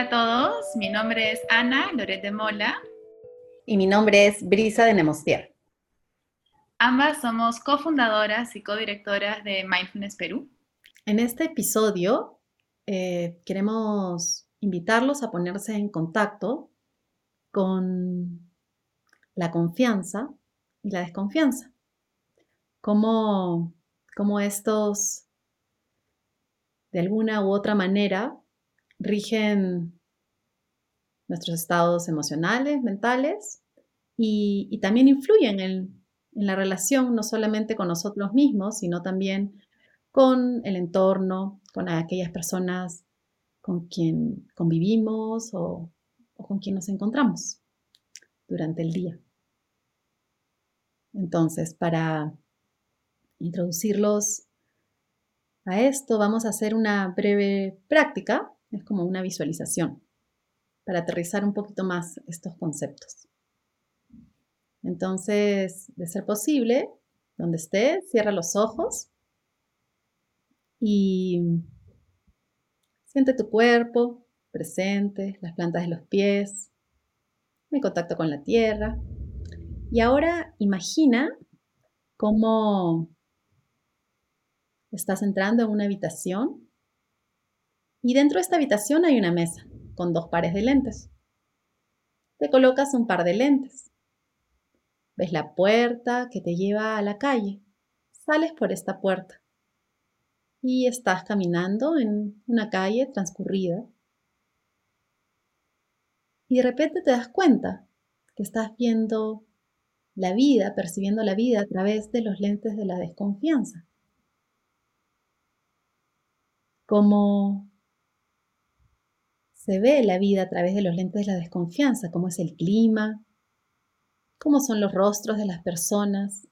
Hola a todos, mi nombre es Ana Loret de Mola. Y mi nombre es Brisa de Nemostier. Ambas somos cofundadoras y codirectoras de Mindfulness Perú. En este episodio eh, queremos invitarlos a ponerse en contacto con la confianza y la desconfianza. Cómo, cómo estos, de alguna u otra manera, rigen nuestros estados emocionales, mentales, y, también influyen en, la relación no solamente con nosotros mismos, sino también con el entorno, con aquellas personas con quien convivimos o, o, con quien nos encontramos durante el día. Entonces, para introducirlos a esto, vamos a hacer una breve práctica es como una visualización para aterrizar un poquito más estos conceptos. Entonces, de ser posible, donde estés, cierra los ojos y siente tu cuerpo presente, las plantas de los pies, en contacto con la tierra. Y ahora imagina cómo estás entrando en una habitación y dentro de esta habitación hay una mesa con dos pares de lentes. Te colocas un par de lentes. Ves la puerta que te lleva a la calle. Sales por esta puerta y estás caminando en una calle transcurrida. Y de repente te das cuenta que estás viendo la vida, percibiendo la vida a través de los lentes de la desconfianza. Como se ve la vida a través de los lentes de la desconfianza, cómo es el clima, cómo son los rostros de las personas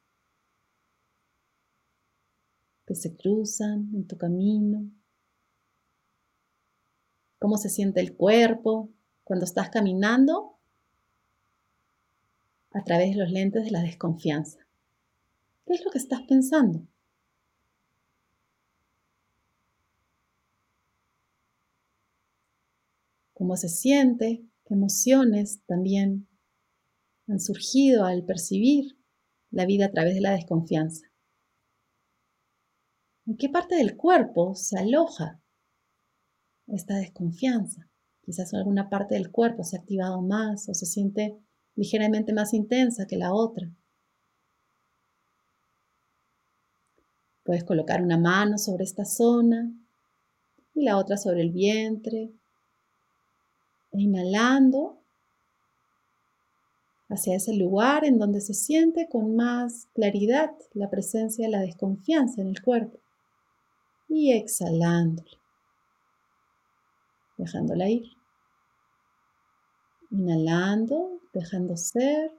que se cruzan en tu camino, cómo se siente el cuerpo cuando estás caminando a través de los lentes de la desconfianza. ¿Qué es lo que estás pensando? Cómo se siente, qué emociones también han surgido al percibir la vida a través de la desconfianza. ¿En qué parte del cuerpo se aloja esta desconfianza? Quizás alguna parte del cuerpo se ha activado más o se siente ligeramente más intensa que la otra. Puedes colocar una mano sobre esta zona y la otra sobre el vientre inhalando hacia ese lugar en donde se siente con más claridad la presencia de la desconfianza en el cuerpo. Y exhalándola, dejándola ir. Inhalando, dejando ser.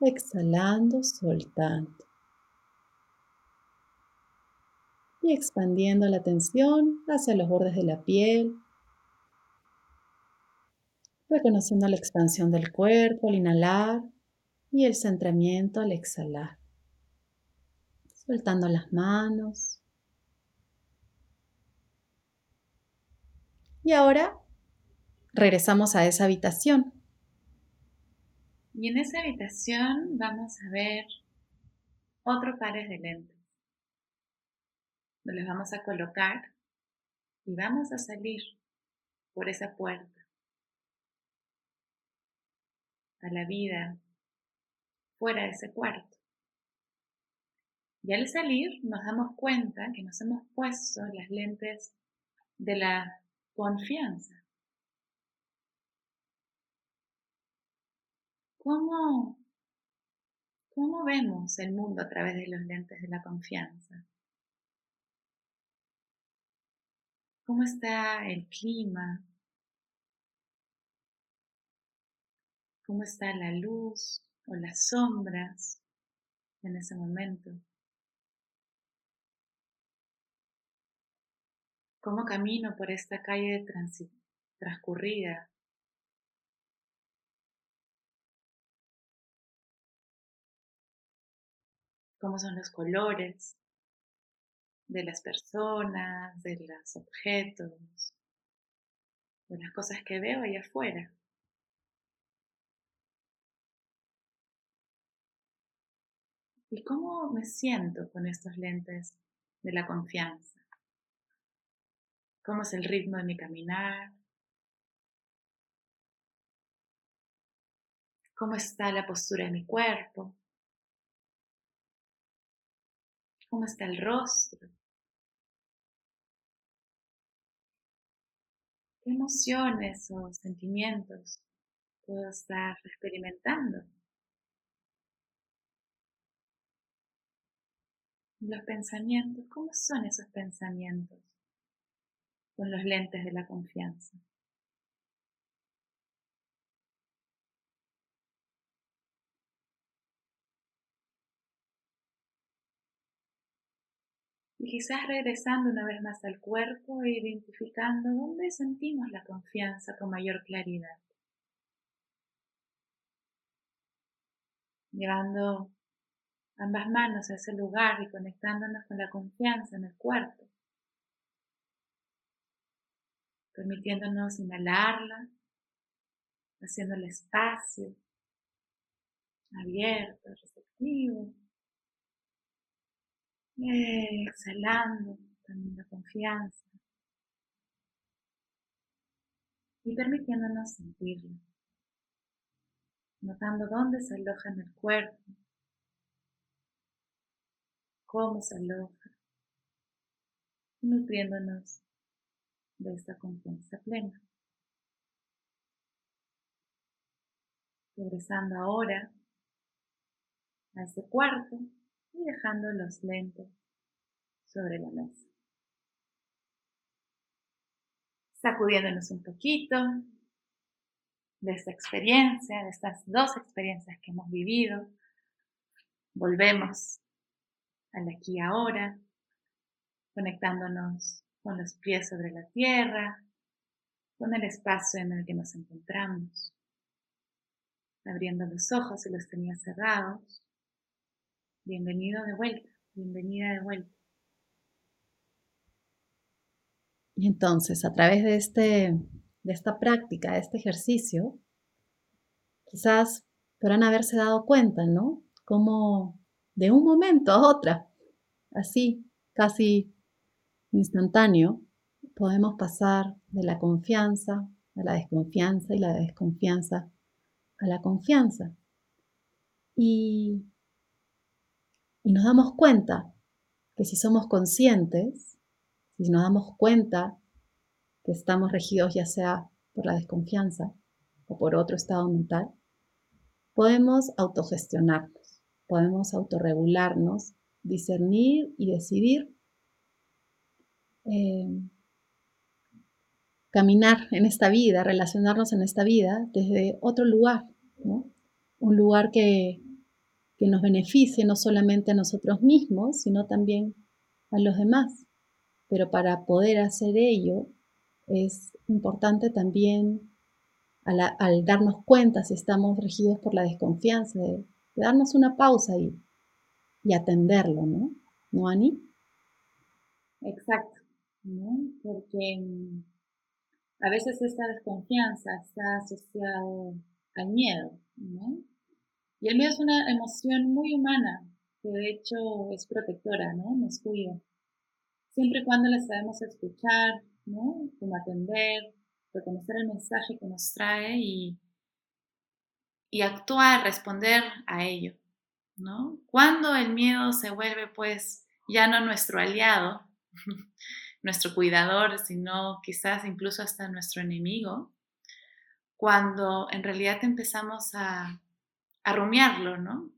Exhalando, soltando. Y expandiendo la tensión hacia los bordes de la piel, reconociendo la expansión del cuerpo al inhalar y el centramiento al exhalar, soltando las manos. Y ahora regresamos a esa habitación. Y en esa habitación vamos a ver otro pares de lentes nos los vamos a colocar y vamos a salir por esa puerta a la vida fuera de ese cuarto. Y al salir nos damos cuenta que nos hemos puesto las lentes de la confianza. ¿Cómo, ¿Cómo vemos el mundo a través de los lentes de la confianza? ¿Cómo está el clima? ¿Cómo está la luz o las sombras en ese momento? ¿Cómo camino por esta calle transcurrida? ¿Cómo son los colores? De las personas, de los objetos, de las cosas que veo allá afuera. ¿Y cómo me siento con estos lentes de la confianza? ¿Cómo es el ritmo de mi caminar? ¿Cómo está la postura de mi cuerpo? ¿Cómo está el rostro? ¿Qué emociones o sentimientos puedo estar experimentando? Los pensamientos, ¿cómo son esos pensamientos con los lentes de la confianza? Y quizás regresando una vez más al cuerpo e identificando dónde sentimos la confianza con mayor claridad. Llevando ambas manos a ese lugar y conectándonos con la confianza en el cuerpo. Permitiéndonos inhalarla, haciendo el espacio abierto, receptivo. Exhalando también la confianza. Y permitiéndonos sentirlo. Notando dónde se aloja en el cuerpo. Cómo se aloja. Nutriéndonos de esta confianza plena. Regresando ahora a ese cuarto y dejando los lentes sobre la mesa. Sacudiéndonos un poquito de esta experiencia, de estas dos experiencias que hemos vivido. Volvemos al aquí y ahora, conectándonos con los pies sobre la tierra, con el espacio en el que nos encontramos, abriendo los ojos si los tenía cerrados Bienvenido de vuelta, bienvenida de vuelta. Y entonces, a través de, este, de esta práctica, de este ejercicio, quizás podrán haberse dado cuenta, ¿no? Como de un momento a otra, así, casi instantáneo, podemos pasar de la confianza a la desconfianza y la desconfianza a la confianza. Y y nos damos cuenta que si somos conscientes, si nos damos cuenta que estamos regidos ya sea por la desconfianza o por otro estado mental, podemos autogestionarnos, podemos autorregularnos, discernir y decidir eh, caminar en esta vida, relacionarnos en esta vida desde otro lugar, un lugar que que nos beneficie no solamente a nosotros mismos, sino también a los demás. Pero para poder hacer ello es importante también al, darnos cuenta si estamos regidos por la desconfianza, de, darnos una pausa y, y atenderlo, ¿no? ¿No, Ani? Exacto, ¿no? Porque mm, a veces esta desconfianza está asociada al miedo, ¿no? Y el miedo es una emoción muy humana, que de hecho es protectora, ¿no? Nos cuida. Siempre y cuando la sabemos escuchar, ¿no? Como atender, reconocer el mensaje que nos trae y, y actuar, responder a ello, ¿no? Cuando el miedo se vuelve pues ya no nuestro aliado, nuestro cuidador, sino quizás incluso hasta nuestro enemigo, cuando en realidad empezamos a a rumiarlo, ¿no?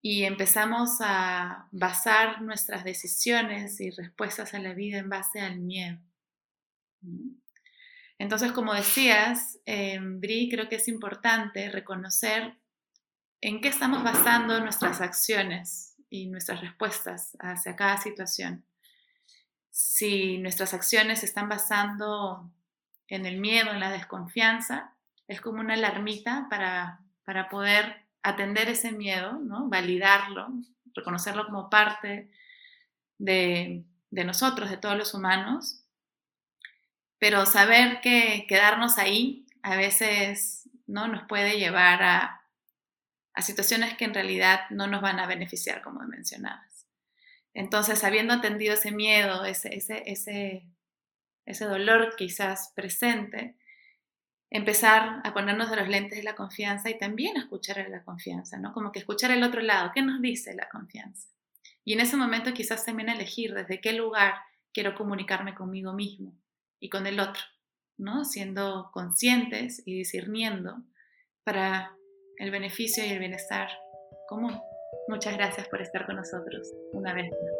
Y empezamos a basar nuestras decisiones y respuestas a la vida en base al miedo. Entonces, como decías, eh, Bri, creo que es importante reconocer en qué estamos basando nuestras acciones y nuestras respuestas hacia cada situación. Si nuestras acciones se están basando en el miedo, en la desconfianza, es como una alarmita para para poder atender ese miedo, ¿no? validarlo, reconocerlo como parte de, nosotros, de todos los humanos, pero saber que quedarnos ahí a veces ¿no? nos puede llevar a, situaciones que en realidad no nos van a beneficiar, como mencionabas. Entonces, habiendo atendido ese miedo, ese, ese, ese dolor quizás presente, empezar a ponernos de los lentes de la confianza y también a escuchar a la confianza, ¿no? Como que escuchar el otro lado, ¿qué nos dice la confianza? Y en ese momento quizás también elegir desde qué lugar quiero comunicarme conmigo mismo y con el otro, ¿no? Siendo conscientes y discerniendo para el beneficio y el bienestar común. Muchas gracias por estar con nosotros una vez más.